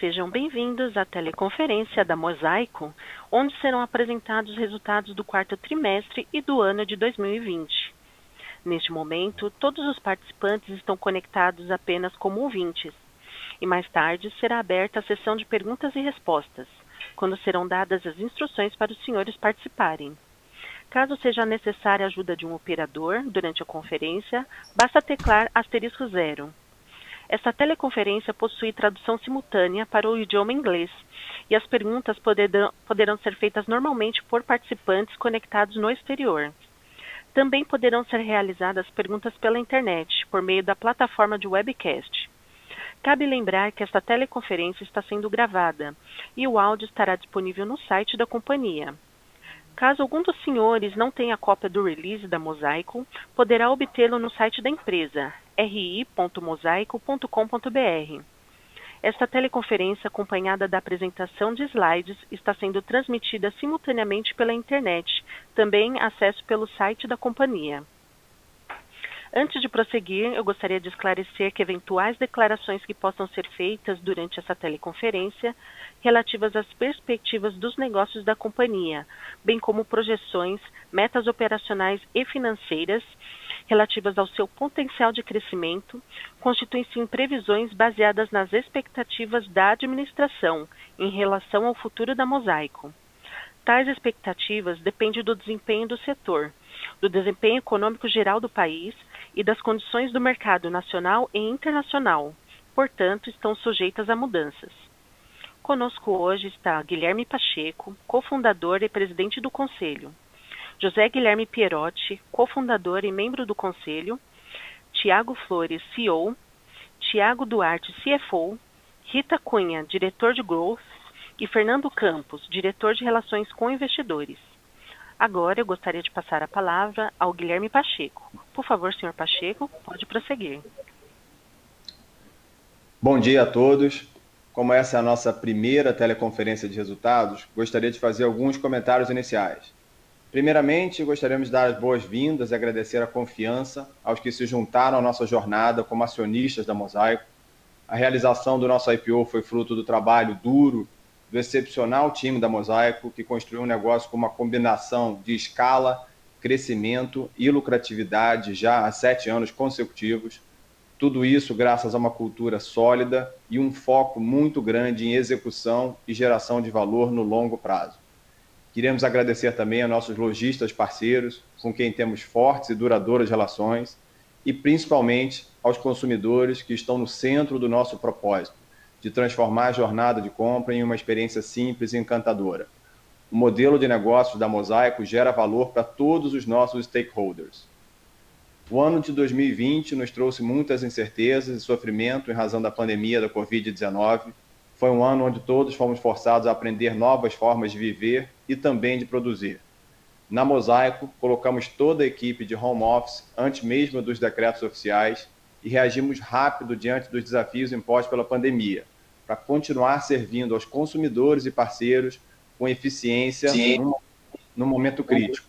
Sejam bem-vindos à teleconferência da Mosaico, onde serão apresentados os resultados do quarto trimestre e do ano de 2020. Neste momento, todos os participantes estão conectados apenas como ouvintes, e mais tarde será aberta a sessão de perguntas e respostas, quando serão dadas as instruções para os senhores participarem. Caso seja necessária a ajuda de um operador durante a conferência, basta teclar asterisco zero. Esta teleconferência possui tradução simultânea para o idioma inglês e as perguntas poderão, poderão ser feitas normalmente por participantes conectados no exterior. Também poderão ser realizadas perguntas pela internet, por meio da plataforma de webcast. Cabe lembrar que esta teleconferência está sendo gravada e o áudio estará disponível no site da companhia. Caso algum dos senhores não tenha cópia do release da Mosaico, poderá obtê-lo no site da empresa, ri.mosaico.com.br. Esta teleconferência, acompanhada da apresentação de slides, está sendo transmitida simultaneamente pela internet, também acesso pelo site da companhia. Antes de prosseguir, eu gostaria de esclarecer que eventuais declarações que possam ser feitas durante essa teleconferência relativas às perspectivas dos negócios da companhia, bem como projeções, metas operacionais e financeiras relativas ao seu potencial de crescimento, constituem-se em previsões baseadas nas expectativas da administração em relação ao futuro da Mosaico. Tais expectativas dependem do desempenho do setor, do desempenho econômico geral do país e das condições do mercado nacional e internacional, portanto, estão sujeitas a mudanças. Conosco hoje está Guilherme Pacheco, cofundador e presidente do Conselho, José Guilherme Pierotti, cofundador e membro do Conselho, Tiago Flores, CEO, Tiago Duarte, CFO, Rita Cunha, diretor de Growth, e Fernando Campos, diretor de Relações com Investidores. Agora eu gostaria de passar a palavra ao Guilherme Pacheco. Por favor, senhor Pacheco, pode prosseguir. Bom dia a todos. Como essa é a nossa primeira teleconferência de resultados, gostaria de fazer alguns comentários iniciais. Primeiramente, gostaríamos de dar as boas-vindas e agradecer a confiança aos que se juntaram à nossa jornada como acionistas da Mosaico. A realização do nosso IPO foi fruto do trabalho duro do excepcional time da Mosaico, que construiu um negócio com uma combinação de escala, crescimento e lucratividade já há sete anos consecutivos. Tudo isso graças a uma cultura sólida e um foco muito grande em execução e geração de valor no longo prazo. Queremos agradecer também a nossos lojistas parceiros, com quem temos fortes e duradouras relações, e principalmente aos consumidores que estão no centro do nosso propósito de transformar a jornada de compra em uma experiência simples e encantadora. O modelo de negócios da Mosaico gera valor para todos os nossos stakeholders. O ano de 2020 nos trouxe muitas incertezas e sofrimento em razão da pandemia da Covid-19. Foi um ano onde todos fomos forçados a aprender novas formas de viver e também de produzir. Na Mosaico, colocamos toda a equipe de home office antes mesmo dos decretos oficiais e reagimos rápido diante dos desafios impostos pela pandemia, para continuar servindo aos consumidores e parceiros com eficiência no, no momento crítico.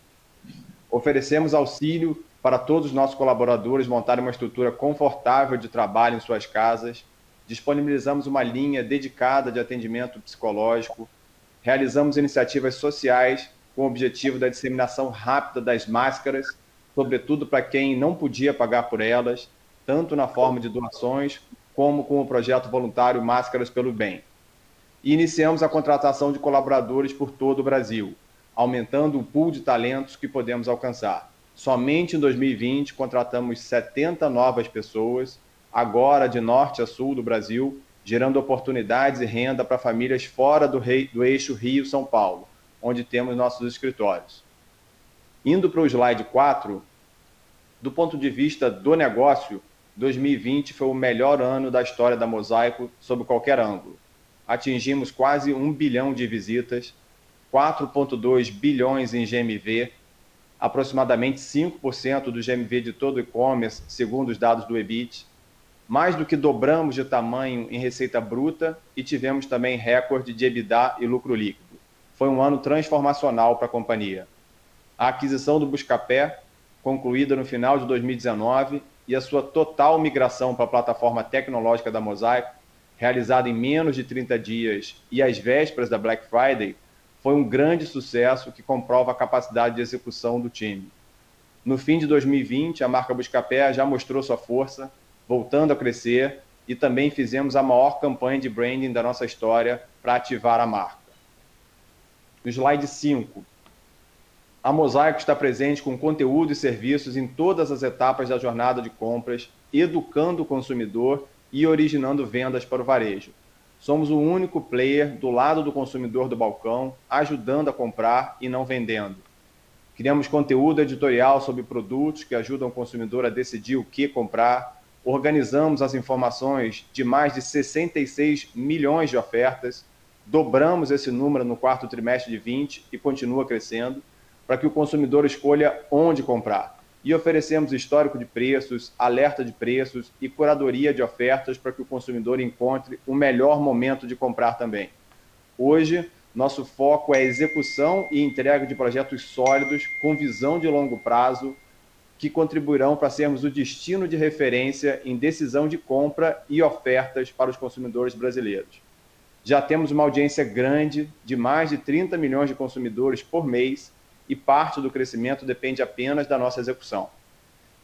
Oferecemos auxílio para todos os nossos colaboradores montarem uma estrutura confortável de trabalho em suas casas, disponibilizamos uma linha dedicada de atendimento psicológico, realizamos iniciativas sociais com o objetivo da disseminação rápida das máscaras, sobretudo para quem não podia pagar por elas, tanto na forma de doações como com o projeto voluntário Máscaras pelo Bem. E iniciamos a contratação de colaboradores por todo o Brasil, aumentando o pool de talentos que podemos alcançar. Somente em 2020 contratamos 70 novas pessoas, agora de norte a sul do Brasil, gerando oportunidades e renda para famílias fora do, rei, do eixo Rio-São Paulo, onde temos nossos escritórios. Indo para o slide 4, do ponto de vista do negócio, 2020 foi o melhor ano da história da Mosaico sob qualquer ângulo. Atingimos quase um bilhão de visitas, 4,2 bilhões em GMV, aproximadamente 5% do GMV de todo o e-commerce, segundo os dados do EBIT. Mais do que dobramos de tamanho em receita bruta e tivemos também recorde de EBITDA e lucro líquido. Foi um ano transformacional para a companhia. A aquisição do Buscapé, concluída no final de 2019, e a sua total migração para a plataforma tecnológica da Mosaico realizada em menos de 30 dias e às vésperas da Black Friday, foi um grande sucesso que comprova a capacidade de execução do time. No fim de 2020, a marca Buscapé já mostrou sua força, voltando a crescer, e também fizemos a maior campanha de branding da nossa história para ativar a marca. No slide 5, a Mosaico está presente com conteúdo e serviços em todas as etapas da jornada de compras, educando o consumidor e originando vendas para o varejo. Somos o único player do lado do consumidor do balcão, ajudando a comprar e não vendendo. Criamos conteúdo editorial sobre produtos que ajudam o consumidor a decidir o que comprar. Organizamos as informações de mais de 66 milhões de ofertas. Dobramos esse número no quarto trimestre de 20 e continua crescendo, para que o consumidor escolha onde comprar e oferecemos histórico de preços, alerta de preços e curadoria de ofertas para que o consumidor encontre o melhor momento de comprar também. Hoje, nosso foco é execução e entrega de projetos sólidos com visão de longo prazo que contribuirão para sermos o destino de referência em decisão de compra e ofertas para os consumidores brasileiros. Já temos uma audiência grande de mais de 30 milhões de consumidores por mês e parte do crescimento depende apenas da nossa execução.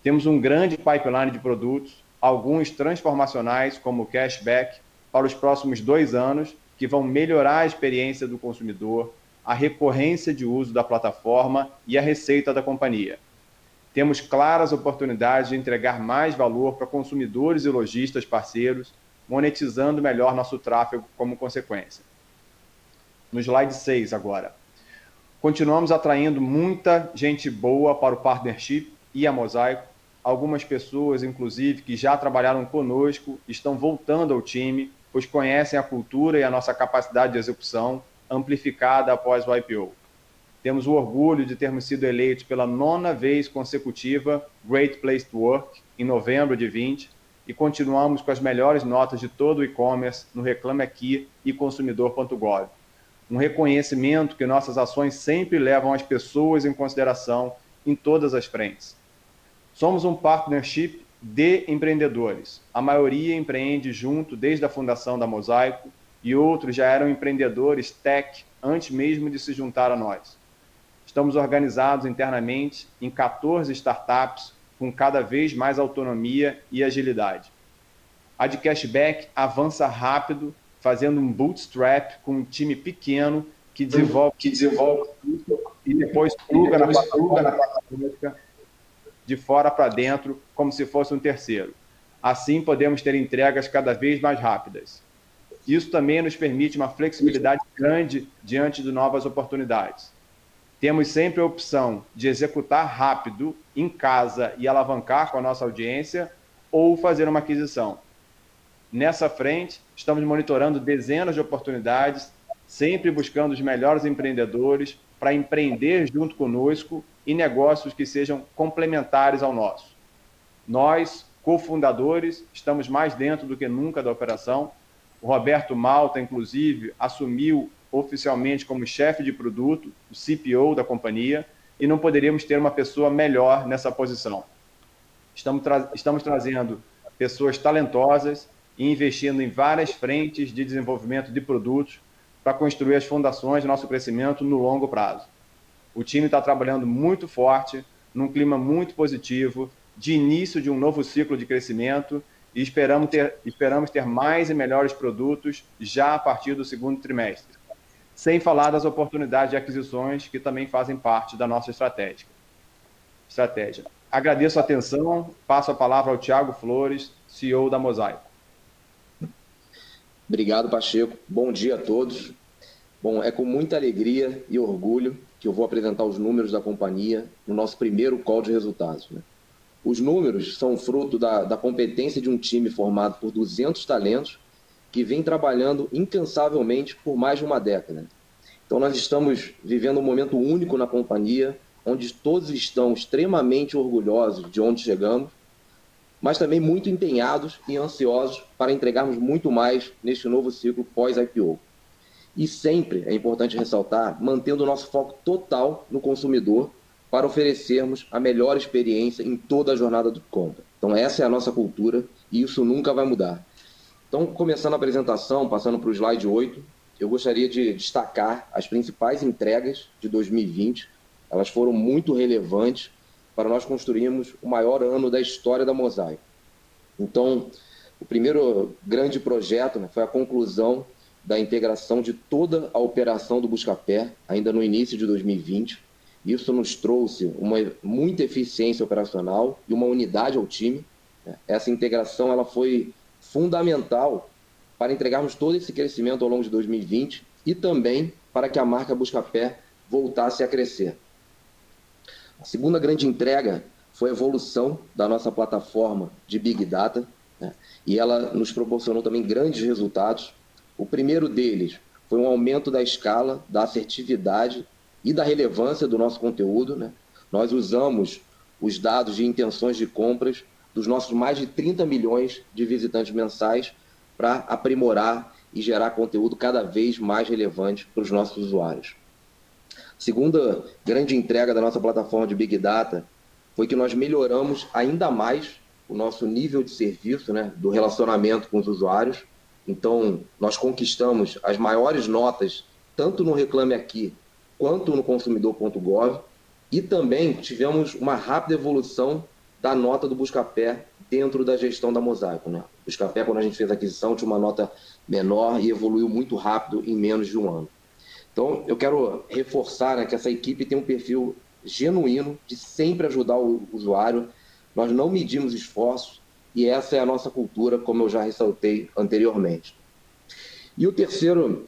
Temos um grande pipeline de produtos, alguns transformacionais, como o cashback, para os próximos dois anos, que vão melhorar a experiência do consumidor, a recorrência de uso da plataforma e a receita da companhia. Temos claras oportunidades de entregar mais valor para consumidores e lojistas parceiros, monetizando melhor nosso tráfego como consequência. No slide 6 agora. Continuamos atraindo muita gente boa para o partnership e a Mosaico. Algumas pessoas, inclusive, que já trabalharam conosco, estão voltando ao time, pois conhecem a cultura e a nossa capacidade de execução amplificada após o IPO. Temos o orgulho de termos sido eleitos pela nona vez consecutiva Great Place to Work, em novembro de 20, e continuamos com as melhores notas de todo o e-commerce no Reclame Aqui e consumidor.gov um reconhecimento que nossas ações sempre levam as pessoas em consideração em todas as frentes. Somos um partnership de empreendedores. A maioria empreende junto desde a fundação da Mosaico e outros já eram empreendedores tech antes mesmo de se juntar a nós. Estamos organizados internamente em 14 startups com cada vez mais autonomia e agilidade. A de cashback avança rápido fazendo um bootstrap com um time pequeno que desenvolve, que desenvolve e depois pluga na plataforma de fora para dentro, como se fosse um terceiro. Assim, podemos ter entregas cada vez mais rápidas. Isso também nos permite uma flexibilidade grande diante de novas oportunidades. Temos sempre a opção de executar rápido, em casa e alavancar com a nossa audiência, ou fazer uma aquisição. Nessa frente, estamos monitorando dezenas de oportunidades, sempre buscando os melhores empreendedores para empreender junto conosco em negócios que sejam complementares ao nosso. Nós, cofundadores, estamos mais dentro do que nunca da operação. O Roberto Malta, inclusive, assumiu oficialmente como chefe de produto, o CPO da companhia, e não poderíamos ter uma pessoa melhor nessa posição. Estamos, tra estamos trazendo pessoas talentosas, e investindo em várias frentes de desenvolvimento de produtos para construir as fundações do nosso crescimento no longo prazo. O time está trabalhando muito forte, num clima muito positivo, de início de um novo ciclo de crescimento e esperamos ter, esperamos ter mais e melhores produtos já a partir do segundo trimestre. Sem falar das oportunidades de aquisições que também fazem parte da nossa estratégia. estratégia. Agradeço a atenção, passo a palavra ao Tiago Flores, CEO da Mosaico. Obrigado, Pacheco. Bom dia a todos. Bom, é com muita alegria e orgulho que eu vou apresentar os números da companhia no nosso primeiro call de resultados. Né? Os números são fruto da, da competência de um time formado por 200 talentos que vem trabalhando incansavelmente por mais de uma década. Então, nós estamos vivendo um momento único na companhia, onde todos estão extremamente orgulhosos de onde chegamos mas também muito empenhados e ansiosos para entregarmos muito mais neste novo ciclo pós-IPO. E sempre, é importante ressaltar, mantendo o nosso foco total no consumidor para oferecermos a melhor experiência em toda a jornada do compra. Então essa é a nossa cultura e isso nunca vai mudar. Então começando a apresentação, passando para o slide 8, eu gostaria de destacar as principais entregas de 2020. Elas foram muito relevantes para nós construirmos o maior ano da história da Mosaico. Então, o primeiro grande projeto né, foi a conclusão da integração de toda a operação do Buscapé, ainda no início de 2020. Isso nos trouxe uma muita eficiência operacional e uma unidade ao time. Essa integração ela foi fundamental para entregarmos todo esse crescimento ao longo de 2020 e também para que a marca Buscapé voltasse a crescer. A segunda grande entrega foi a evolução da nossa plataforma de Big Data, né? e ela nos proporcionou também grandes resultados. O primeiro deles foi um aumento da escala, da assertividade e da relevância do nosso conteúdo. Né? Nós usamos os dados de intenções de compras dos nossos mais de 30 milhões de visitantes mensais para aprimorar e gerar conteúdo cada vez mais relevante para os nossos usuários. Segunda grande entrega da nossa plataforma de Big Data foi que nós melhoramos ainda mais o nosso nível de serviço, né, do relacionamento com os usuários. Então, nós conquistamos as maiores notas, tanto no Reclame Aqui quanto no consumidor.gov, e também tivemos uma rápida evolução da nota do Buscapé dentro da gestão da Mosaico. Né? O Buscapé, quando a gente fez a aquisição, tinha uma nota menor e evoluiu muito rápido em menos de um ano. Então, eu quero reforçar né, que essa equipe tem um perfil genuíno de sempre ajudar o usuário. Nós não medimos esforços e essa é a nossa cultura, como eu já ressaltei anteriormente. E o terceiro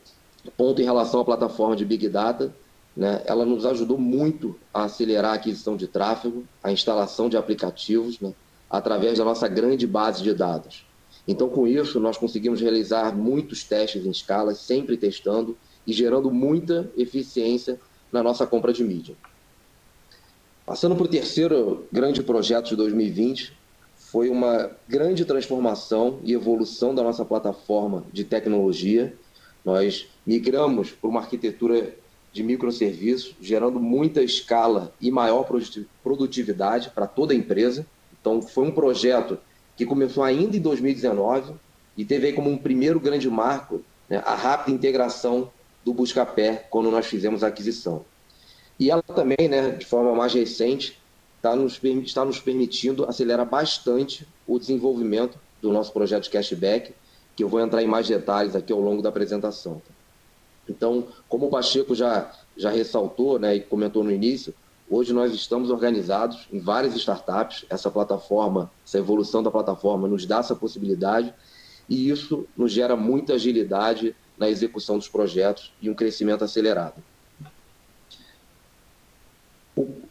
ponto em relação à plataforma de Big Data né, ela nos ajudou muito a acelerar a aquisição de tráfego, a instalação de aplicativos, né, através da nossa grande base de dados. Então, com isso, nós conseguimos realizar muitos testes em escala, sempre testando e gerando muita eficiência na nossa compra de mídia. Passando para o terceiro grande projeto de 2020, foi uma grande transformação e evolução da nossa plataforma de tecnologia. Nós migramos para uma arquitetura de microserviços, gerando muita escala e maior produtividade para toda a empresa. Então, foi um projeto que começou ainda em 2019 e teve como um primeiro grande marco né, a rápida integração do Buscapé quando nós fizemos a aquisição. E ela também, né, de forma mais recente, está nos, está nos permitindo acelerar bastante o desenvolvimento do nosso projeto de cashback, que eu vou entrar em mais detalhes aqui ao longo da apresentação. Então, como o Pacheco já, já ressaltou né, e comentou no início, hoje nós estamos organizados em várias startups. Essa plataforma, essa evolução da plataforma nos dá essa possibilidade e isso nos gera muita agilidade na execução dos projetos e um crescimento acelerado.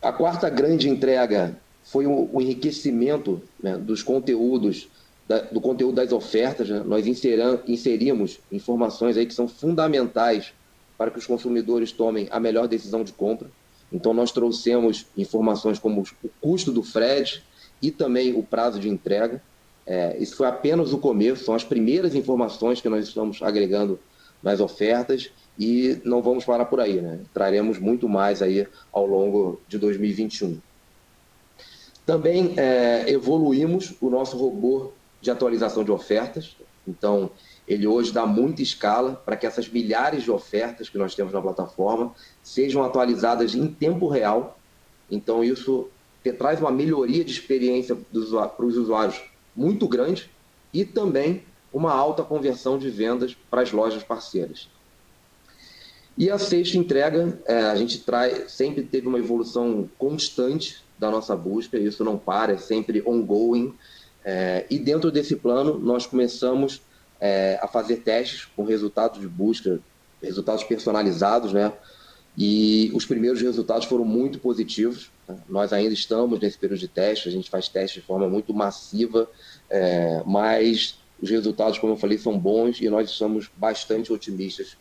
A quarta grande entrega foi o enriquecimento né, dos conteúdos da, do conteúdo das ofertas, né? nós inseram, inserimos informações aí que são fundamentais para que os consumidores tomem a melhor decisão de compra. Então, nós trouxemos informações como o custo do frete e também o prazo de entrega. É, isso foi apenas o começo, são as primeiras informações que nós estamos agregando nas ofertas e não vamos parar por aí, né? Traremos muito mais aí ao longo de 2021. Também é, evoluímos o nosso robô de atualização de ofertas. Então, ele hoje dá muita escala para que essas milhares de ofertas que nós temos na plataforma sejam atualizadas em tempo real. Então, isso traz uma melhoria de experiência para os usuários muito grande e também uma alta conversão de vendas para as lojas parceiras. E a sexta entrega, é, a gente sempre teve uma evolução constante da nossa busca, isso não para, é sempre ongoing. É, e dentro desse plano, nós começamos é, a fazer testes com resultados de busca, resultados personalizados, né? E os primeiros resultados foram muito positivos. Né? Nós ainda estamos nesse período de teste, a gente faz testes de forma muito massiva, é, mas os resultados, como eu falei, são bons e nós estamos bastante otimistas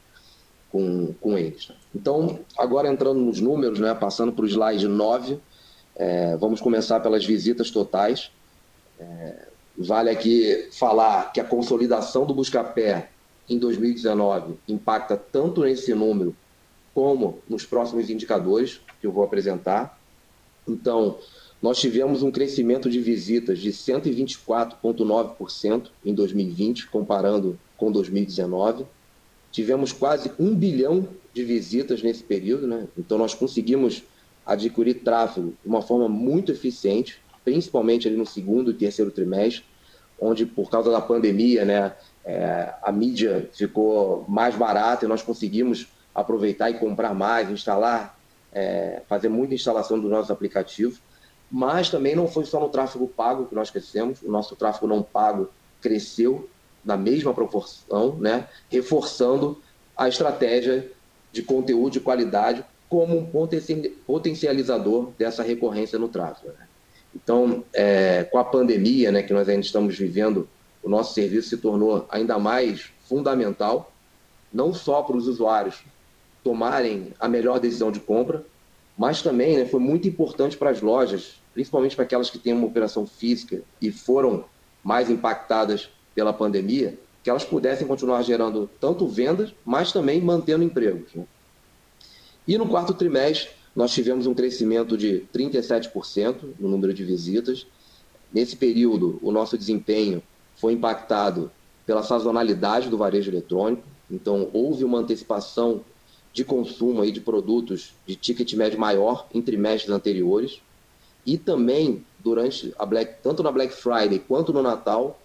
com, com eles. Né? Então, agora entrando nos números, né, passando para o slide 9, é, vamos começar pelas visitas totais. Vale aqui falar que a consolidação do Buscapé em 2019 impacta tanto nesse número como nos próximos indicadores que eu vou apresentar. Então, nós tivemos um crescimento de visitas de 124,9% em 2020, comparando com 2019. Tivemos quase um bilhão de visitas nesse período, né? então nós conseguimos adquirir tráfego de uma forma muito eficiente, principalmente ali no segundo e terceiro trimestre, onde por causa da pandemia, né, é, a mídia ficou mais barata e nós conseguimos aproveitar e comprar mais, instalar, é, fazer muita instalação dos nossos aplicativos. Mas também não foi só no tráfego pago que nós crescemos, o nosso tráfego não pago cresceu na mesma proporção, né, reforçando a estratégia de conteúdo de qualidade como um potencializador dessa recorrência no tráfego. Né? Então, é, com a pandemia né, que nós ainda estamos vivendo, o nosso serviço se tornou ainda mais fundamental, não só para os usuários tomarem a melhor decisão de compra, mas também né, foi muito importante para as lojas, principalmente para aquelas que têm uma operação física e foram mais impactadas pela pandemia, que elas pudessem continuar gerando tanto vendas, mas também mantendo empregos. Né? E no quarto trimestre, nós tivemos um crescimento de 37% no número de visitas. Nesse período, o nosso desempenho foi impactado pela sazonalidade do varejo eletrônico, então houve uma antecipação de consumo aí de produtos de ticket médio maior em trimestres anteriores e também durante a Black, tanto na Black Friday quanto no Natal,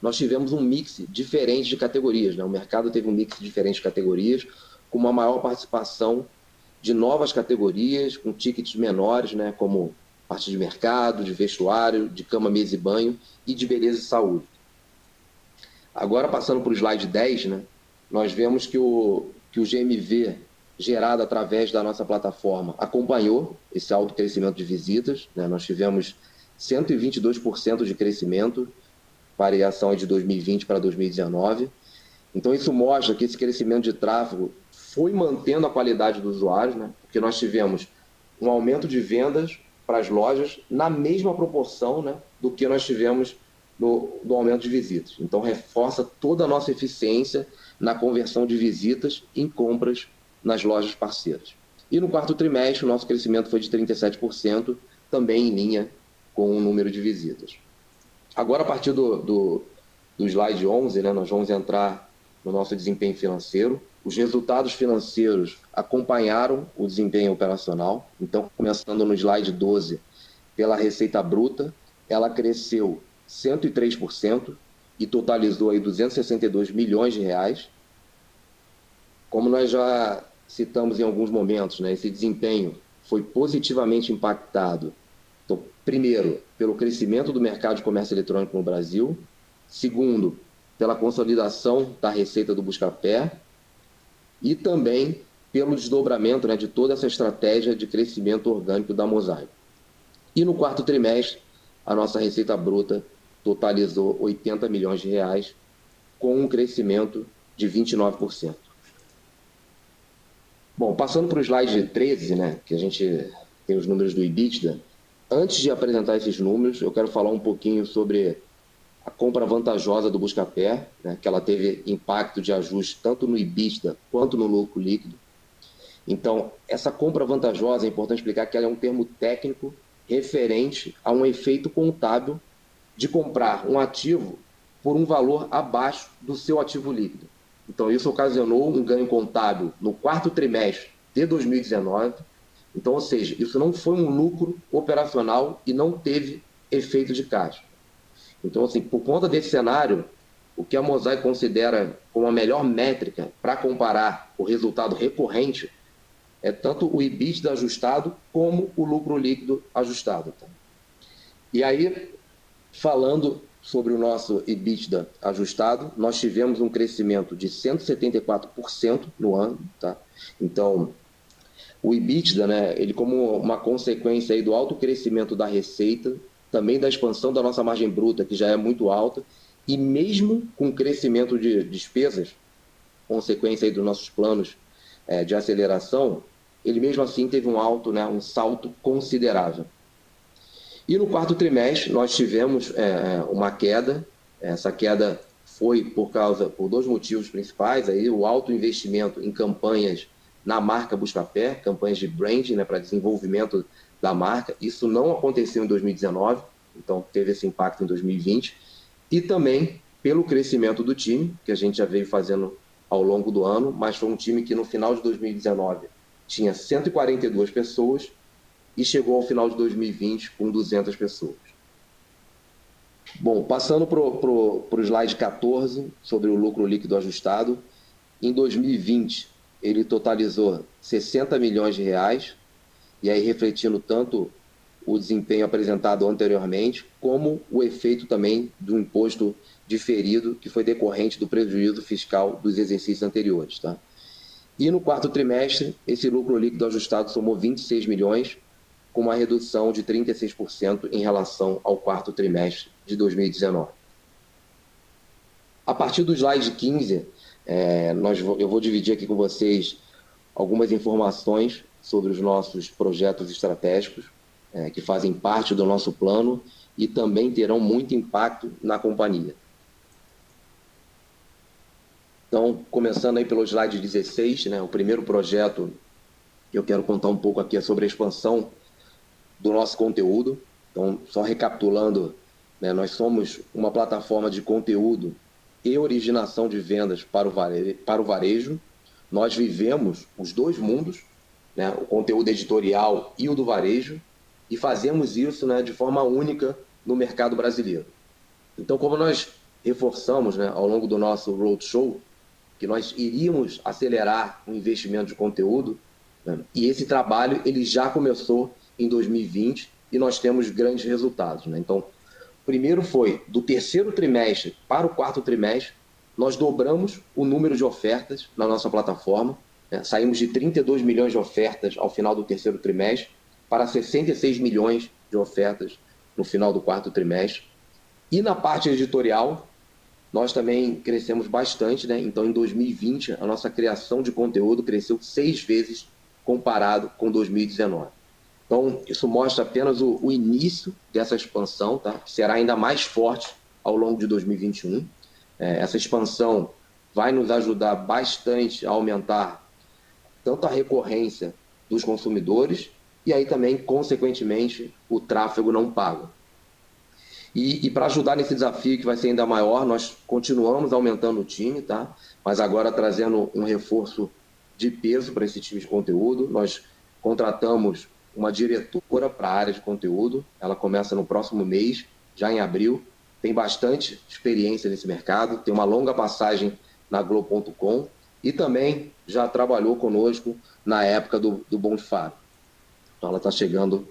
nós tivemos um mix diferente de categorias. Né? O mercado teve um mix diferente de categorias, com uma maior participação de novas categorias, com tickets menores, né? como parte de mercado, de vestuário, de cama, mesa e banho e de beleza e saúde. Agora, passando para o slide 10, né? nós vemos que o, que o GMV gerado através da nossa plataforma acompanhou esse alto crescimento de visitas. Né? Nós tivemos 122% de crescimento, variação de 2020 para 2019. Então, isso mostra que esse crescimento de tráfego foi mantendo a qualidade do usuário, né? porque nós tivemos um aumento de vendas para as lojas na mesma proporção né, do que nós tivemos no, no aumento de visitas. Então, reforça toda a nossa eficiência na conversão de visitas em compras nas lojas parceiras. E no quarto trimestre, o nosso crescimento foi de 37%, também em linha com o número de visitas. Agora, a partir do, do, do slide 11, né, nós vamos entrar no nosso desempenho financeiro. Os resultados financeiros acompanharam o desempenho operacional. Então, começando no slide 12, pela receita bruta, ela cresceu 103% e totalizou aí 262 milhões de reais. Como nós já citamos em alguns momentos, né, esse desempenho foi positivamente impactado, então, primeiro, pelo crescimento do mercado de comércio eletrônico no Brasil, segundo, pela consolidação da receita do Buscapé e também pelo desdobramento né, de toda essa estratégia de crescimento orgânico da Mosaico. E no quarto trimestre, a nossa receita bruta totalizou 80 milhões de reais, com um crescimento de 29%. Bom, passando para o slide 13, né, que a gente tem os números do EBITDA, antes de apresentar esses números, eu quero falar um pouquinho sobre a compra vantajosa do Buscapé, né, que ela teve impacto de ajuste tanto no EBITDA quanto no lucro líquido. Então, essa compra vantajosa, é importante explicar que ela é um termo técnico referente a um efeito contábil de comprar um ativo por um valor abaixo do seu ativo líquido. Então, isso ocasionou um ganho contábil no quarto trimestre de 2019. Então, ou seja, isso não foi um lucro operacional e não teve efeito de caixa. Então, assim, por conta desse cenário, o que a Mosaic considera como a melhor métrica para comparar o resultado recorrente é tanto o EBITDA ajustado como o lucro líquido ajustado. Tá? E aí, falando sobre o nosso EBITDA ajustado, nós tivemos um crescimento de 174% no ano, tá? Então, o EBITDA, né, ele como uma consequência aí do alto crescimento da receita, também da expansão da nossa margem bruta, que já é muito alta, e mesmo com o crescimento de despesas, consequência dos nossos planos é, de aceleração, ele mesmo assim teve um alto, né, um salto considerável. E no quarto trimestre nós tivemos é, uma queda. Essa queda foi por causa por dois motivos principais aí o alto investimento em campanhas na marca Buscapé, campanhas de branding, né, para desenvolvimento da marca. Isso não aconteceu em 2019, então teve esse impacto em 2020. E também pelo crescimento do time, que a gente já veio fazendo ao longo do ano, mas foi um time que no final de 2019 tinha 142 pessoas e chegou ao final de 2020 com 200 pessoas. Bom, passando para o slide 14, sobre o lucro líquido ajustado, em 2020 ele totalizou 60 milhões de reais, e aí refletindo tanto o desempenho apresentado anteriormente, como o efeito também do imposto diferido que foi decorrente do prejuízo fiscal dos exercícios anteriores. Tá? E no quarto trimestre, esse lucro líquido ajustado somou 26 milhões, com uma redução de 36% em relação ao quarto trimestre de 2019. A partir do slide 15, é, nós, eu vou dividir aqui com vocês algumas informações sobre os nossos projetos estratégicos, é, que fazem parte do nosso plano e também terão muito impacto na companhia. Então, começando aí pelo slide 16, né, o primeiro projeto que eu quero contar um pouco aqui é sobre a expansão do nosso conteúdo. Então, só recapitulando, né, nós somos uma plataforma de conteúdo e originação de vendas para o varejo. Para o varejo. Nós vivemos os dois mundos, né, o conteúdo editorial e o do varejo, e fazemos isso né, de forma única no mercado brasileiro. Então, como nós reforçamos né, ao longo do nosso roadshow, que nós iríamos acelerar o investimento de conteúdo, né, e esse trabalho ele já começou em 2020 e nós temos grandes resultados. Né? Então, primeiro foi do terceiro trimestre para o quarto trimestre, nós dobramos o número de ofertas na nossa plataforma. Né? Saímos de 32 milhões de ofertas ao final do terceiro trimestre para 66 milhões de ofertas no final do quarto trimestre. E na parte editorial, nós também crescemos bastante, né? Então, em 2020, a nossa criação de conteúdo cresceu seis vezes comparado com 2019. Então, isso mostra apenas o, o início dessa expansão, tá? será ainda mais forte ao longo de 2021. É, essa expansão vai nos ajudar bastante a aumentar tanto a recorrência dos consumidores e aí também, consequentemente, o tráfego não pago. E, e para ajudar nesse desafio que vai ser ainda maior, nós continuamos aumentando o time, tá? mas agora trazendo um reforço de peso para esse time de conteúdo. Nós contratamos uma diretora para a área de conteúdo. Ela começa no próximo mês, já em abril. Tem bastante experiência nesse mercado, tem uma longa passagem na Globo.com e também já trabalhou conosco na época do, do Bom. Então ela está chegando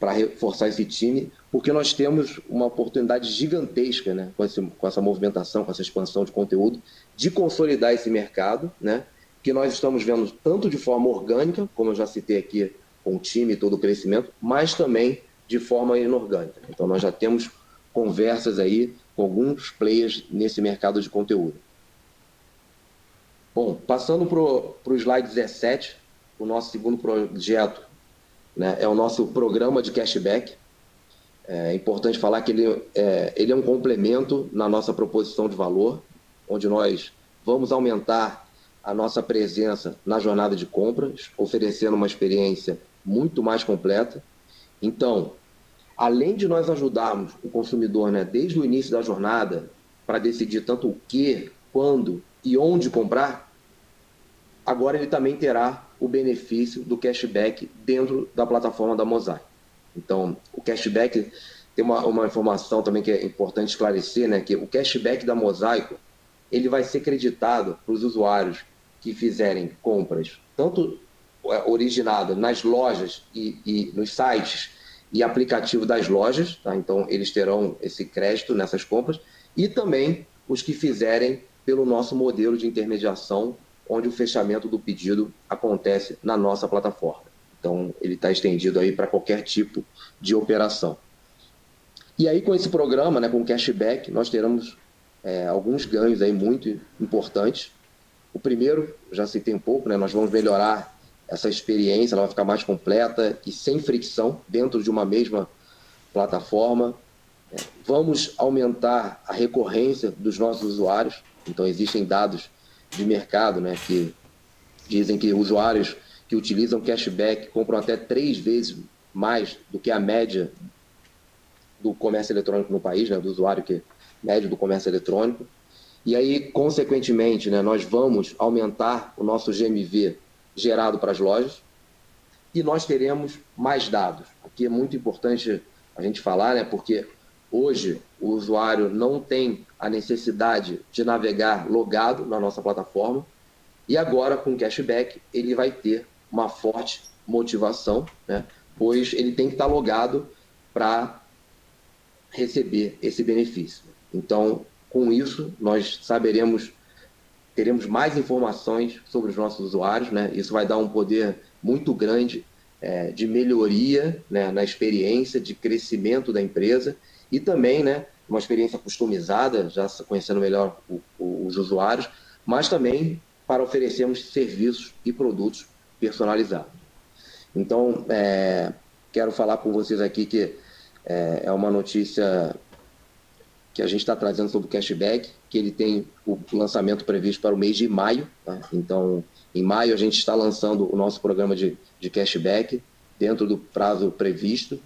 para reforçar esse time, porque nós temos uma oportunidade gigantesca né, com, esse, com essa movimentação, com essa expansão de conteúdo, de consolidar esse mercado, né, que nós estamos vendo tanto de forma orgânica, como eu já citei aqui com o time e todo o crescimento, mas também de forma inorgânica. Então, nós já temos conversas aí com alguns players nesse mercado de conteúdo. Bom, passando para o slide 17, o nosso segundo projeto né, é o nosso programa de cashback. É importante falar que ele é, ele é um complemento na nossa proposição de valor, onde nós vamos aumentar a nossa presença na jornada de compras, oferecendo uma experiência muito mais completa. Então, além de nós ajudarmos o consumidor né, desde o início da jornada para decidir tanto o que, quando e onde comprar, agora ele também terá o benefício do cashback dentro da plataforma da Mosaic. Então, o cashback tem uma, uma informação também que é importante esclarecer, né, que o cashback da Mosaico ele vai ser creditado para os usuários que fizerem compras tanto é, originada nas lojas e, e, nos sites e aplicativo das lojas, tá? então eles terão esse crédito nessas compras, e também os que fizerem pelo nosso modelo de intermediação, onde o fechamento do pedido acontece na nossa plataforma. Então ele está estendido aí para qualquer tipo de operação. E aí com esse programa, né, com cashback, nós teremos é, alguns ganhos aí muito importantes. O primeiro, já citei um pouco, né, nós vamos melhorar essa experiência ela vai ficar mais completa e sem fricção dentro de uma mesma plataforma. Vamos aumentar a recorrência dos nossos usuários. Então, existem dados de mercado né, que dizem que usuários que utilizam cashback compram até três vezes mais do que a média do comércio eletrônico no país, né, do usuário que médio do comércio eletrônico. E aí, consequentemente, né, nós vamos aumentar o nosso GMV gerado para as lojas e nós teremos mais dados. Aqui é muito importante a gente falar, né, porque hoje o usuário não tem a necessidade de navegar logado na nossa plataforma e agora com o cashback ele vai ter uma forte motivação, né, pois ele tem que estar logado para receber esse benefício. Então, com isso, nós saberemos, teremos mais informações sobre os nossos usuários, né? Isso vai dar um poder muito grande é, de melhoria né, na experiência, de crescimento da empresa e também, né, uma experiência customizada, já conhecendo melhor o, o, os usuários, mas também para oferecermos serviços e produtos personalizados. Então, é, quero falar com vocês aqui que é, é uma notícia que a gente está trazendo sobre o cashback, que ele tem o lançamento previsto para o mês de maio. Tá? Então, em maio, a gente está lançando o nosso programa de, de cashback dentro do prazo previsto.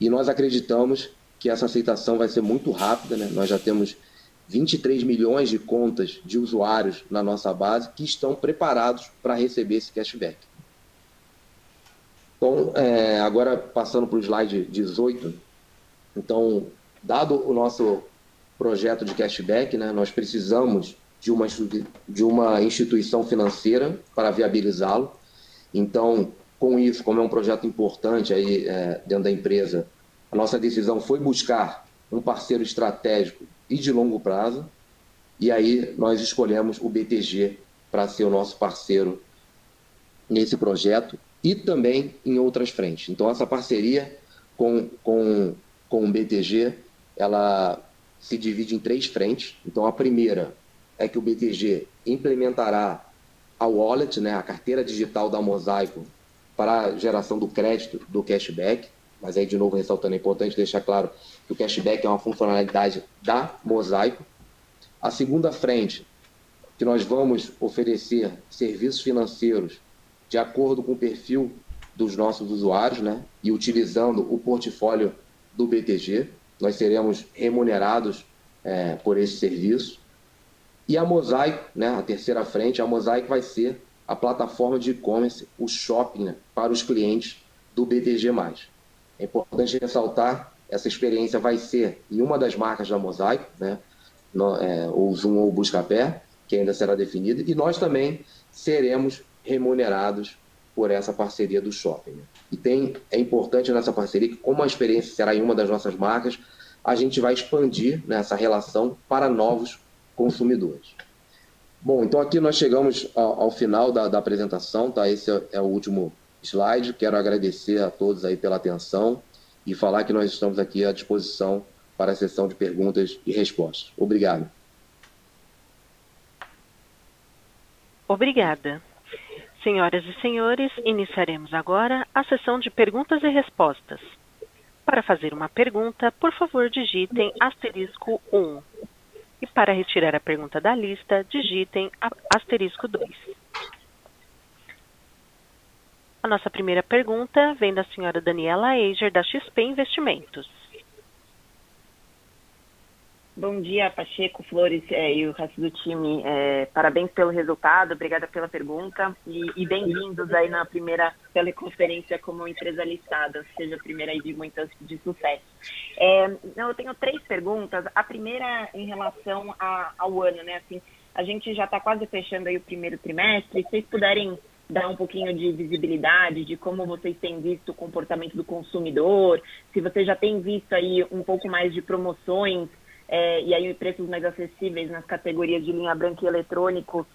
E nós acreditamos que essa aceitação vai ser muito rápida. Né? Nós já temos 23 milhões de contas de usuários na nossa base que estão preparados para receber esse cashback. Então, é, agora passando para o slide 18. Então, dado o nosso projeto de cashback, né, nós precisamos de uma, de uma instituição financeira para viabilizá-lo. Então, com isso, como é um projeto importante aí é, dentro da empresa, a nossa decisão foi buscar um parceiro estratégico e de longo prazo, e aí nós escolhemos o BTG para ser o nosso parceiro nesse projeto e também em outras frentes. Então, essa parceria com, com, com o BTG, ela se divide em três frentes. Então, a primeira é que o BTG implementará a wallet, né, a carteira digital da Mosaico, para a geração do crédito do cashback. Mas aí, de novo, ressaltando, é importante deixar claro que o cashback é uma funcionalidade da Mosaico. A segunda frente, que nós vamos oferecer serviços financeiros de acordo com o perfil dos nossos usuários, né, e utilizando o portfólio do BTG nós seremos remunerados é, por esse serviço. E a Mosaico, né, a terceira frente, a Mosaico vai ser a plataforma de e-commerce, o shopping né, para os clientes do BTG+. É importante ressaltar, essa experiência vai ser em uma das marcas da Mosaico, né, no, é, ou Zoom ou Buscapé, que ainda será definida, e nós também seremos remunerados por essa parceria do shopping. Né? E tem, é importante nessa parceria que, como a experiência será em uma das nossas marcas, a gente vai expandir nessa relação para novos consumidores. Bom, então aqui nós chegamos ao, ao final da, da, apresentação, tá? Esse é, é o último slide. Quero agradecer a todos aí pela atenção e falar que nós estamos aqui à disposição para a sessão de perguntas e respostas. Obrigado. Obrigada. Senhoras e senhores, iniciaremos agora a sessão de perguntas e respostas. Para fazer uma pergunta, por favor, digitem asterisco 1. E para retirar a pergunta da lista, digitem asterisco 2. A nossa primeira pergunta vem da senhora Daniela Eiger, da XP Investimentos. Bom dia, Pacheco, Flores é, e o resto do time. É, parabéns pelo resultado, obrigada pela pergunta e, e bem-vindos aí na primeira teleconferência como empresa listada, seja a primeira aí de muitas de sucesso. É, eu tenho três perguntas. A primeira em relação a, ao ano, né? Assim, a gente já está quase fechando aí o primeiro trimestre. Se vocês puderem dar um pouquinho de visibilidade de como vocês têm visto o comportamento do consumidor, se você já tem visto aí um pouco mais de promoções é, e aí preços mais acessíveis nas categorias de linha branca e eletrônico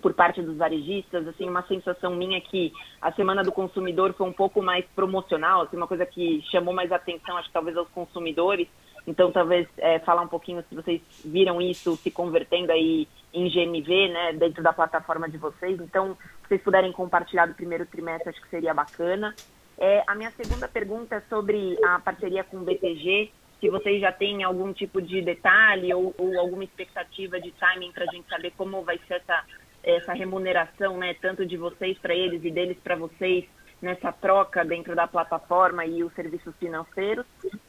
por parte dos varejistas, assim, uma sensação minha que a Semana do Consumidor foi um pouco mais promocional, assim, uma coisa que chamou mais atenção, acho que talvez aos consumidores, então talvez é, falar um pouquinho se vocês viram isso se convertendo aí em GMV, né, dentro da plataforma de vocês, então se vocês puderem compartilhar do primeiro trimestre, acho que seria bacana. É, a minha segunda pergunta é sobre a parceria com o BTG, se vocês já têm algum tipo de detalhe ou, ou alguma expectativa de timing para a gente saber como vai ser essa, essa remuneração, né, tanto de vocês para eles e deles para vocês, nessa troca dentro da plataforma e os serviços financeiros.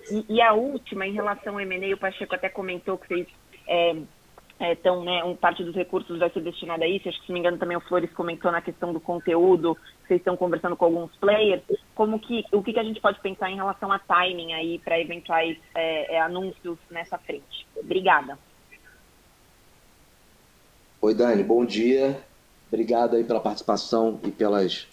E, e a última, em relação ao M&A, o Pacheco até comentou que vocês é, então, né, um, parte dos recursos vai ser destinada a isso. Acho que, se não me engano, também o Flores comentou na questão do conteúdo, vocês estão conversando com alguns players. Como que, o que, que a gente pode pensar em relação a timing aí para eventuais é, é, anúncios nessa frente? Obrigada. Oi, Dani, bom dia. Obrigado aí pela participação e pelas,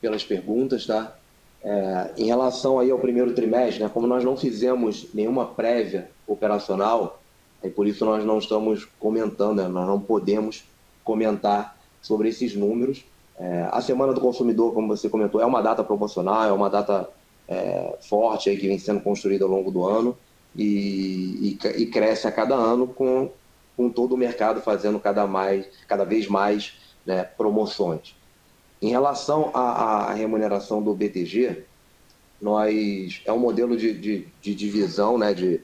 pelas perguntas, tá? É, em relação aí ao primeiro trimestre, né, como nós não fizemos nenhuma prévia operacional, e por isso nós não estamos comentando, né? nós não podemos comentar sobre esses números. É, a Semana do Consumidor, como você comentou, é uma data proporcional, é uma data é, forte aí que vem sendo construída ao longo do ano e, e, e, cresce a cada ano com, com todo o mercado fazendo cada, mais, cada vez mais né, promoções. Em relação à, à, remuneração do BTG, nós é um modelo de, de, de divisão né, de,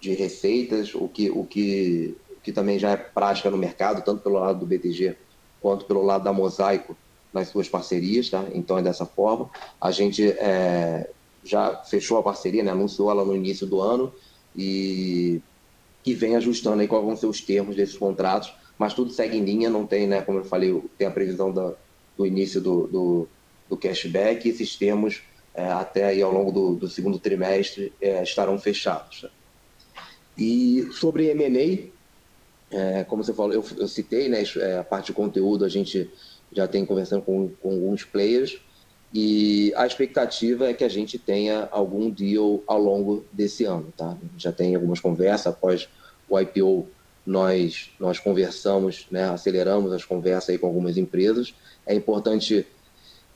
de receitas, o que, o que, que também já é prática no mercado, tanto pelo lado do BTG quanto pelo lado da Mosaico nas suas parcerias, tá? Então é dessa forma. A gente é, já fechou a parceria, né? anunciou ela no início do ano e, e vem ajustando aí quais vão ser os termos desses contratos, mas tudo segue em linha, não tem, né? Como eu falei, tem a previsão da, do início do, do, do cashback e esses termos é, até aí ao longo do, do segundo trimestre é, estarão fechados. E sobre M&A, é, como você falou, eu, eu citei, né, é, a parte de conteúdo a gente já tem conversando com, com alguns players e a expectativa é que a gente tenha algum deal ao longo desse ano, tá? Já tem algumas conversas após o IPO, nós nós conversamos, né, aceleramos as conversas aí com algumas empresas. É importante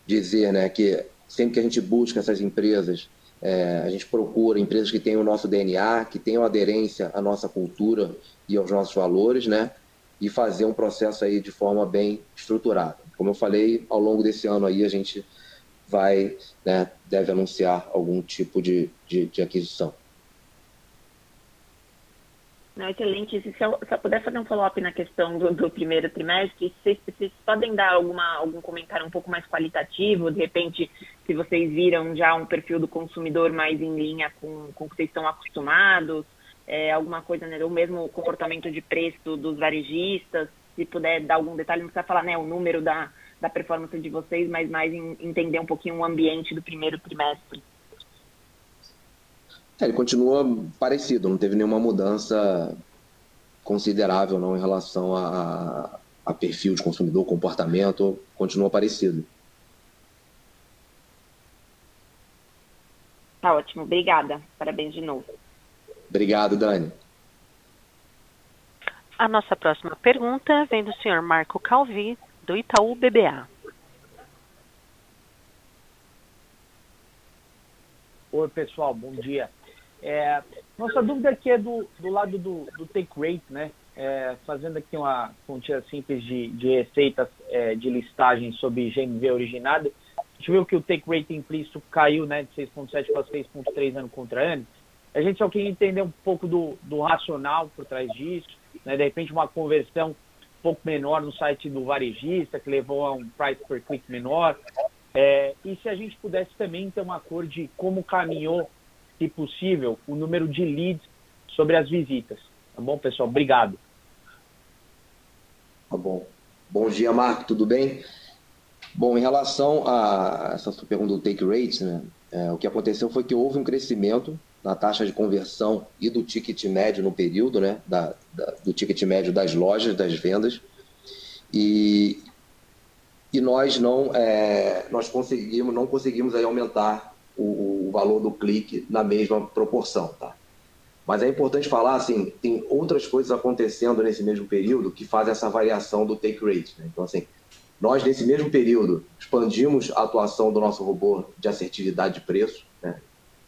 dizer, né, que sempre que a gente busca essas empresas, é, a gente procura empresas que tenham o nosso DNA, que tenham aderência à nossa cultura e aos nossos valores, né? E fazer um processo aí de forma bem estruturada. Como eu falei, ao longo desse ano aí a gente vai, né, deve anunciar algum tipo de, de, de aquisição. Não, excelente. Se eu, se eu puder fazer um follow-up na questão do, do primeiro trimestre, vocês, vocês, podem dar alguma, algum comentário um pouco mais qualitativo? De repente, se vocês viram já um perfil do consumidor mais em linha com, com o que vocês estão acostumados, é, alguma coisa, né, ou mesmo o comportamento de preço dos varejistas, se puder dar algum detalhe, não precisa falar né, o número da, da performance de vocês, mas mais em, entender um pouquinho o ambiente do primeiro trimestre. É, ele continua parecido, não teve nenhuma mudança considerável não em relação a, a perfil de consumidor, comportamento, continua parecido. Tá ótimo, obrigada. Parabéns de novo. Obrigado, Dani. A nossa próxima pergunta vem do senhor Marco Calvi, do Itaú BBA. Oi, pessoal, bom dia. É, nossa dúvida aqui é do, do lado do, do take rate, né? É, fazendo aqui uma quantia simples de, de receitas é, de listagem sobre GMV originado, a gente viu que o take rate implícito caiu né, de 6,7 para 6,3 ano contra ano. A gente só queria entender um pouco do, do racional por trás disso, né, de repente uma conversão um pouco menor no site do varejista, que levou a um price per click menor. É, e se a gente pudesse também ter uma cor de como caminhou se possível, o número de leads sobre as visitas. Tá bom, pessoal? Obrigado. Tá bom. Bom dia, Marco, tudo bem? Bom, em relação a essa sua pergunta do take rate, né, é, o que aconteceu foi que houve um crescimento na taxa de conversão e do ticket médio no período, né, da, da, do ticket médio das lojas, das vendas, e, e nós não é, nós conseguimos não conseguimos aí aumentar o, o valor do clique na mesma proporção, tá? Mas é importante falar, assim, tem outras coisas acontecendo nesse mesmo período que fazem essa variação do take rate. Né? Então, assim, nós, nesse mesmo período, expandimos a atuação do nosso robô de assertividade de preço, né?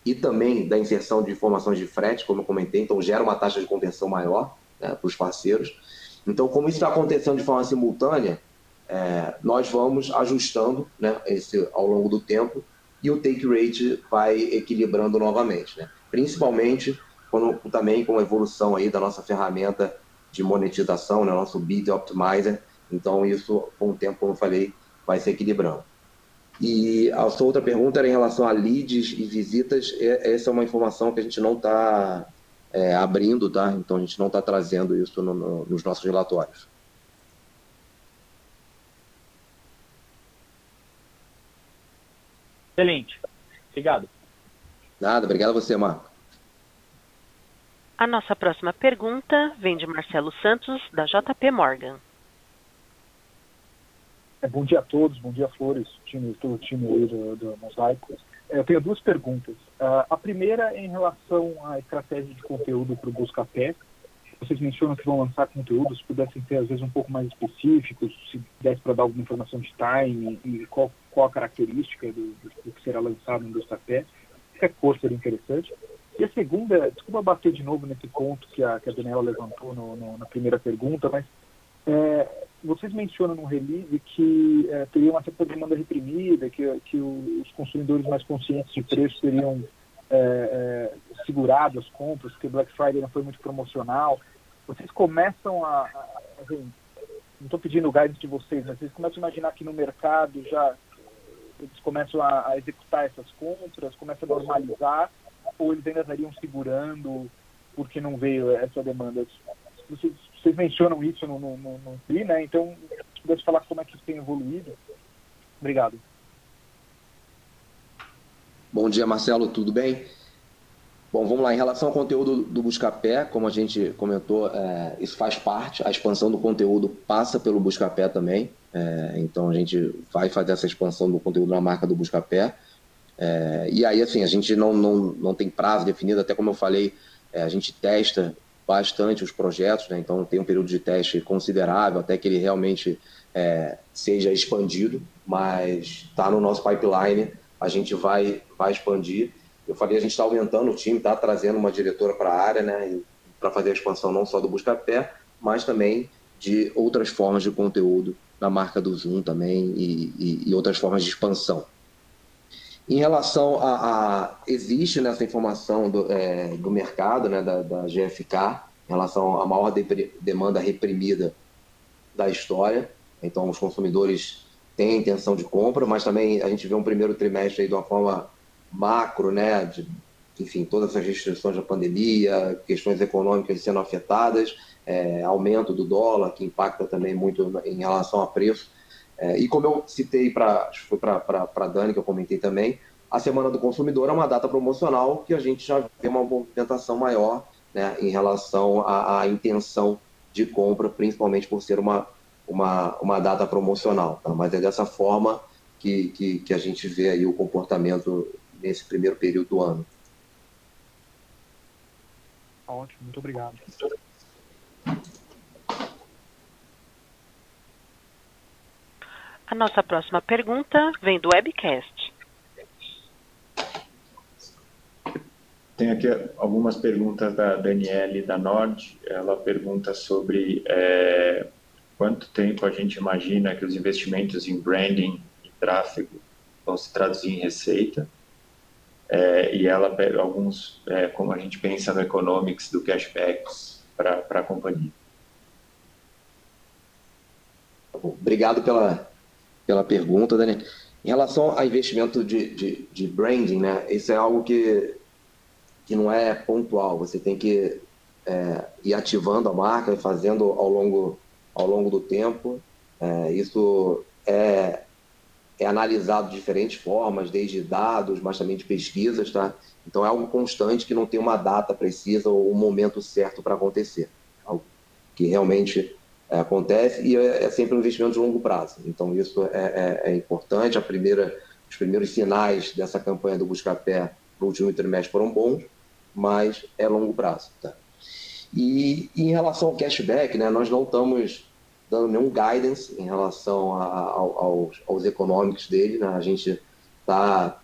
e também da inserção de informações de frete, como eu comentei, então gera uma taxa de conversão maior né, para os parceiros. Então, como isso está acontecendo de forma simultânea, é, nós vamos ajustando né, esse, ao longo do tempo e o take rate vai equilibrando novamente, né? principalmente quando, também com a evolução aí da nossa ferramenta de monetização, né? nosso Bid Optimizer. Então, isso, com o tempo, como eu falei, vai se equilibrando. E a sua outra pergunta era em relação a leads e visitas. Essa é uma informação que a gente não está é, abrindo, tá? Então a gente não está trazendo isso no, no, nos nossos relatórios. Excelente. Obrigado. Nada, obrigado a você, Marco. A nossa próxima pergunta vem de Marcelo Santos, da JP Morgan. É, bom dia a todos, bom dia Flores, time, todo o time aí do, do Mosaico. É, eu tenho duas perguntas. Uh, a primeira é em relação à estratégia de conteúdo para o Buscapé. Vocês mencionam que vão lançar conteúdos, se pudessem ser às vezes um pouco mais específicos, se desse para dar alguma informação de time e qual, qual a característica do, do, que será lançado no Buscapé. Qualquer coisa seria interessante. E a segunda, desculpa bater de novo nesse ponto que a, que a Daniela levantou no, no, na primeira pergunta, mas é, vocês mencionam no release que é, teria uma certa demanda reprimida, que, que os consumidores mais conscientes de preço teriam é, é, segurado as compras, que Black Friday não foi muito promocional. Vocês começam a. a assim, não estou pedindo guidance de vocês, mas vocês começam a imaginar que no mercado já eles começam a, a executar essas compras, começam a normalizar, ou eles ainda estariam segurando porque não veio essa demanda? Vocês vocês mencionam isso no, no, no, no né? Então, se pudesse falar como é que isso tem evoluído. Obrigado. Bom dia, Marcelo, tudo bem? Bom, vamos lá. Em relação ao conteúdo do Buscapé, como a gente comentou, é, isso faz parte, a expansão do conteúdo passa pelo Buscapé também. É, então, a gente vai fazer essa expansão do conteúdo na marca do Buscapé. É, e aí, assim, a gente não, não, não tem prazo definido, até como eu falei, é, a gente testa bastante os projetos, né? então tem um período de teste considerável até que ele realmente é, seja expandido, mas está no nosso pipeline, a gente vai, vai expandir. Eu falei, a gente está aumentando o time, está trazendo uma diretora para a área, né, para fazer a expansão não só do Buscapé, mas também de outras formas de conteúdo na marca do Zoom também e, e, e outras formas de expansão. Em relação a, a existe nessa informação do, é, do mercado, né, da, da, GFK, em relação à maior de, demanda reprimida da história. Então, os consumidores têm intenção de compra, mas também a gente vê um primeiro trimestre aí de uma forma macro, né, de, enfim, todas as restrições da pandemia, questões econômicas sendo afetadas, é, aumento do dólar, que impacta também muito em relação a preço. É, e como eu citei, para foi para Dani, que eu comentei também, a Semana do Consumidor é uma data promocional que a gente já vê uma movimentação maior né, em relação à, à, intenção de compra, principalmente por ser uma, uma, uma data promocional. Tá? Mas é dessa forma que, que, que a gente vê aí o comportamento nesse primeiro período do ano. Ótimo, muito obrigado. A nossa próxima pergunta vem do webcast. Tem aqui algumas perguntas da Daniele da Nord. Ela pergunta sobre é, quanto tempo a gente imagina que os investimentos em branding e tráfego vão se traduzir em receita. É, e ela pega alguns, é, como a gente pensa no economics do cashbacks para a companhia. Obrigado pela, pela pergunta, Dani. Em relação ao investimento de, de, de, branding, né, isso é algo que, que não é pontual. Você tem que é, ir ativando a marca e fazendo ao longo, ao longo do tempo. É, isso é, é analisado de diferentes formas, desde dados, mas também de pesquisas. Tá? Então, é algo constante que não tem uma data precisa ou um momento certo para acontecer. Algo que realmente é, acontece e é, é, sempre um investimento de longo prazo. Então, isso é, é, é importante. A primeira, os primeiros sinais dessa campanha do Buscapé no último trimestre foram bons, mas é longo prazo. Tá? E, e, em relação ao cashback, né, nós não estamos dando nenhum guidance em relação a, a, aos, aos econômicos dele. Né? A gente está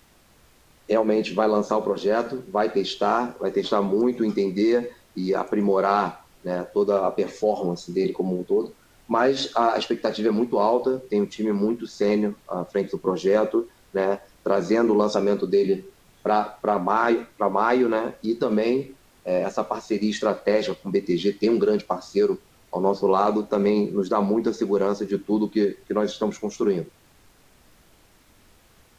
realmente vai lançar o projeto, vai testar, vai testar muito, entender e aprimorar né, toda a performance dele como um todo, mas a expectativa é muito alta, tem um time muito sênior à frente do projeto, né, trazendo o lançamento dele para maio, maio né, e também é, essa parceria estratégica com o BTG, tem um grande parceiro ao nosso lado, também nos dá muita segurança de tudo que, que nós estamos construindo.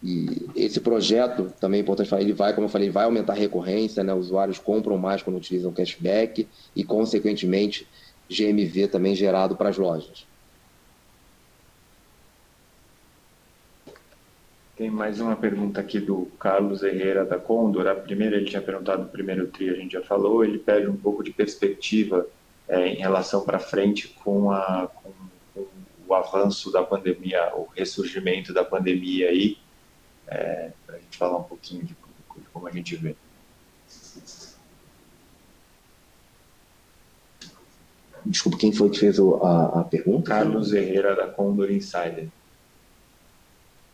e esse projeto, também é importante falar, ele vai, como eu falei, vai aumentar a recorrência, né? Os usuários compram mais quando utilizam cashback e, consequentemente, GMV também gerado para as lojas. Tem mais uma pergunta aqui do Carlos Herrera da Condor. A primeira ele tinha perguntado o primeiro tri, a gente já falou. Ele pede um pouco de perspectiva é, em relação para frente com, a, com, com, o avanço da pandemia, o ressurgimento da pandemia aí, é, para a gente falar um pouquinho de, de como a gente vê. Desculpa, quem foi que fez a, a pergunta? Carlos Herrera da Condor Insider.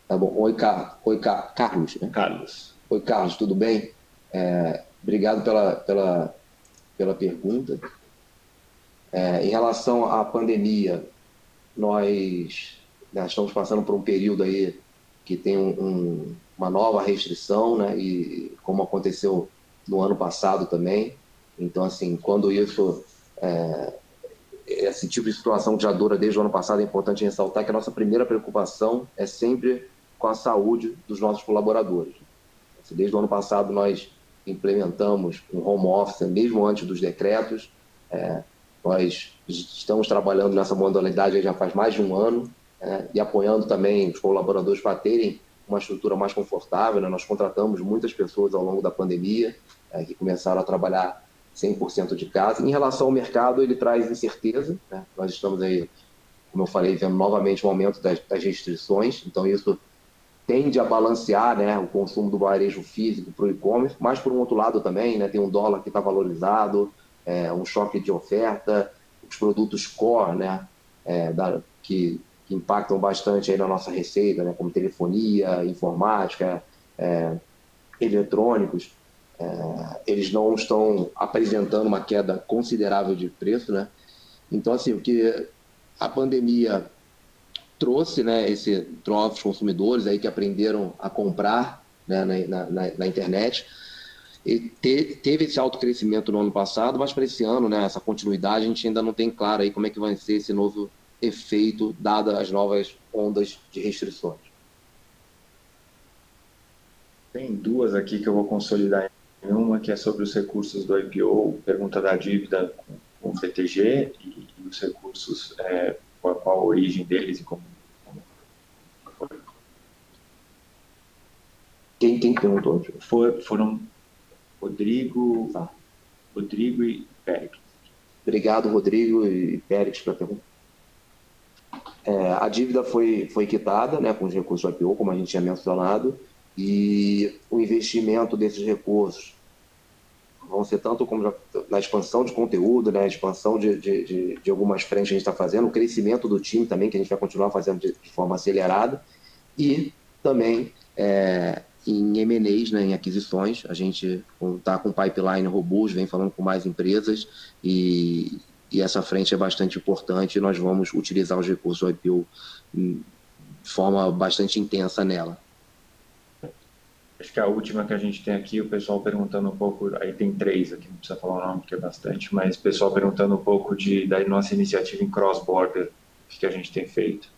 Tá bom. Oi, Car... Oi Car... Carlos. Né? Carlos. Oi, Carlos, tudo bem? É, obrigado pela, pela, pela pergunta. É, em relação à pandemia, nós, nós, estamos passando por um período aí que tem um, um, uma nova restrição, né? E como aconteceu no ano passado também. Então, assim, quando isso é, esse tipo de situação que já dura desde o ano passado, é importante ressaltar que a nossa primeira preocupação é sempre com a saúde dos nossos colaboradores. Desde o ano passado nós implementamos um home office, mesmo antes dos decretos, é, nós estamos trabalhando nessa modalidade já faz mais de um ano é, e apoiando também os colaboradores para terem uma estrutura mais confortável. Né? Nós contratamos muitas pessoas ao longo da pandemia é, que começaram a trabalhar 100% de casa. Em relação ao mercado, ele traz incerteza. Né? Nós estamos aí, como eu falei, vendo novamente um aumento das, das restrições, então isso tende a balancear né, o consumo do varejo físico para o e-commerce, mas por um outro lado também, né, tem um dólar que está valorizado, é, um choque de oferta, os produtos core, né, é, da, que, que, impactam bastante aí na nossa receita, né, como telefonia, informática, é, eletrônicos, é, eles não estão apresentando uma queda considerável de preço, né? Então, assim, o que a pandemia trouxe, né, esse novos consumidores aí que aprenderam a comprar né, na, na, na internet, te, teve esse alto crescimento no ano passado, mas para esse ano, né, essa continuidade, a gente ainda não tem claro aí como é que vai ser esse novo efeito, dadas as novas ondas de restrições. Tem duas aqui que eu vou consolidar uma que é sobre os recursos do IPO, pergunta da dívida com o FTG e, e os recursos, é, qual, qual, a origem deles e como. Quem, quem perguntou? For, foram Rodrigo, tá. Rodrigo e Pérez. Obrigado, Rodrigo e Pérez, pela pergunta. É, a dívida foi, foi quitada né, com os recursos do IPO, como a gente tinha mencionado, e o investimento desses recursos vão ser tanto como já, na expansão de conteúdo, né, expansão de, de, de, de, algumas frentes que a gente está fazendo, o crescimento do time também, que a gente vai continuar fazendo de, de forma acelerada, e também é, em M&As, né, em aquisições, a gente está com pipeline robusto, vem falando com mais empresas, e, e essa frente é bastante importante, nós vamos utilizar os recursos do IPO de forma bastante intensa nela. Acho que a última que a gente tem aqui, o pessoal perguntando um pouco, aí tem três aqui, não precisa falar o nome porque é bastante, mas o pessoal perguntando um pouco de, da nossa iniciativa em cross-border, o que a gente tem feito.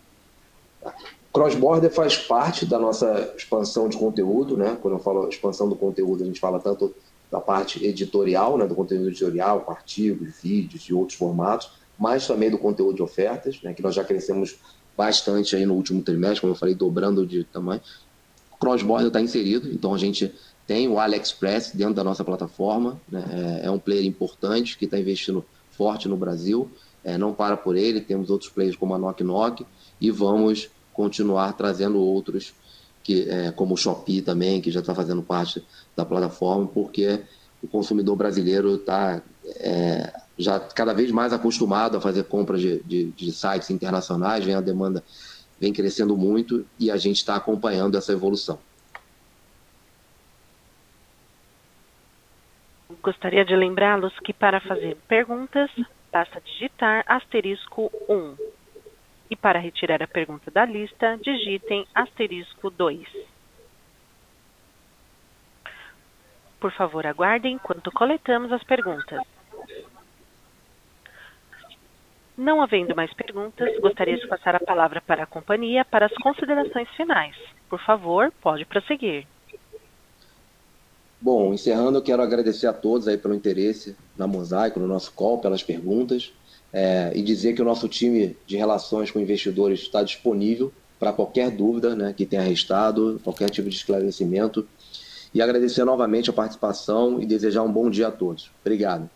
Cross-border faz parte da nossa expansão de conteúdo, né? Quando eu falo expansão do conteúdo, a gente fala tanto da parte editorial, né, do conteúdo editorial, com artigos, vídeos e outros formatos, mas também do conteúdo de ofertas, né, que nós já crescemos bastante aí no último trimestre, como eu falei, dobrando de tamanho cross-border está inserido, então a gente tem o AliExpress dentro da nossa plataforma, né? é, é um player importante que está investindo forte no Brasil, é, não para por ele, temos outros players como a Knock Knock e vamos continuar trazendo outros, que, é, como o Shopee também, que já está fazendo parte da plataforma, porque o consumidor brasileiro está é, já cada vez mais acostumado a fazer compras de, de, de sites internacionais, vem a demanda vem crescendo muito e a gente está acompanhando essa evolução. Gostaria de lembrá-los que para fazer perguntas, basta digitar asterisco 1. E para retirar a pergunta da lista, digitem asterisco 2. Por favor, aguardem enquanto coletamos as perguntas. Não havendo mais perguntas, gostaria de passar a palavra para a companhia para as considerações finais. Por favor, pode prosseguir. Bom, encerrando, eu quero agradecer a todos aí pelo interesse na Mosaico, no nosso call, pelas perguntas, é, e dizer que o nosso time de relações com investidores está disponível para qualquer dúvida né, que tenha restado, qualquer tipo de esclarecimento. E agradecer novamente a participação e desejar um bom dia a todos. Obrigado.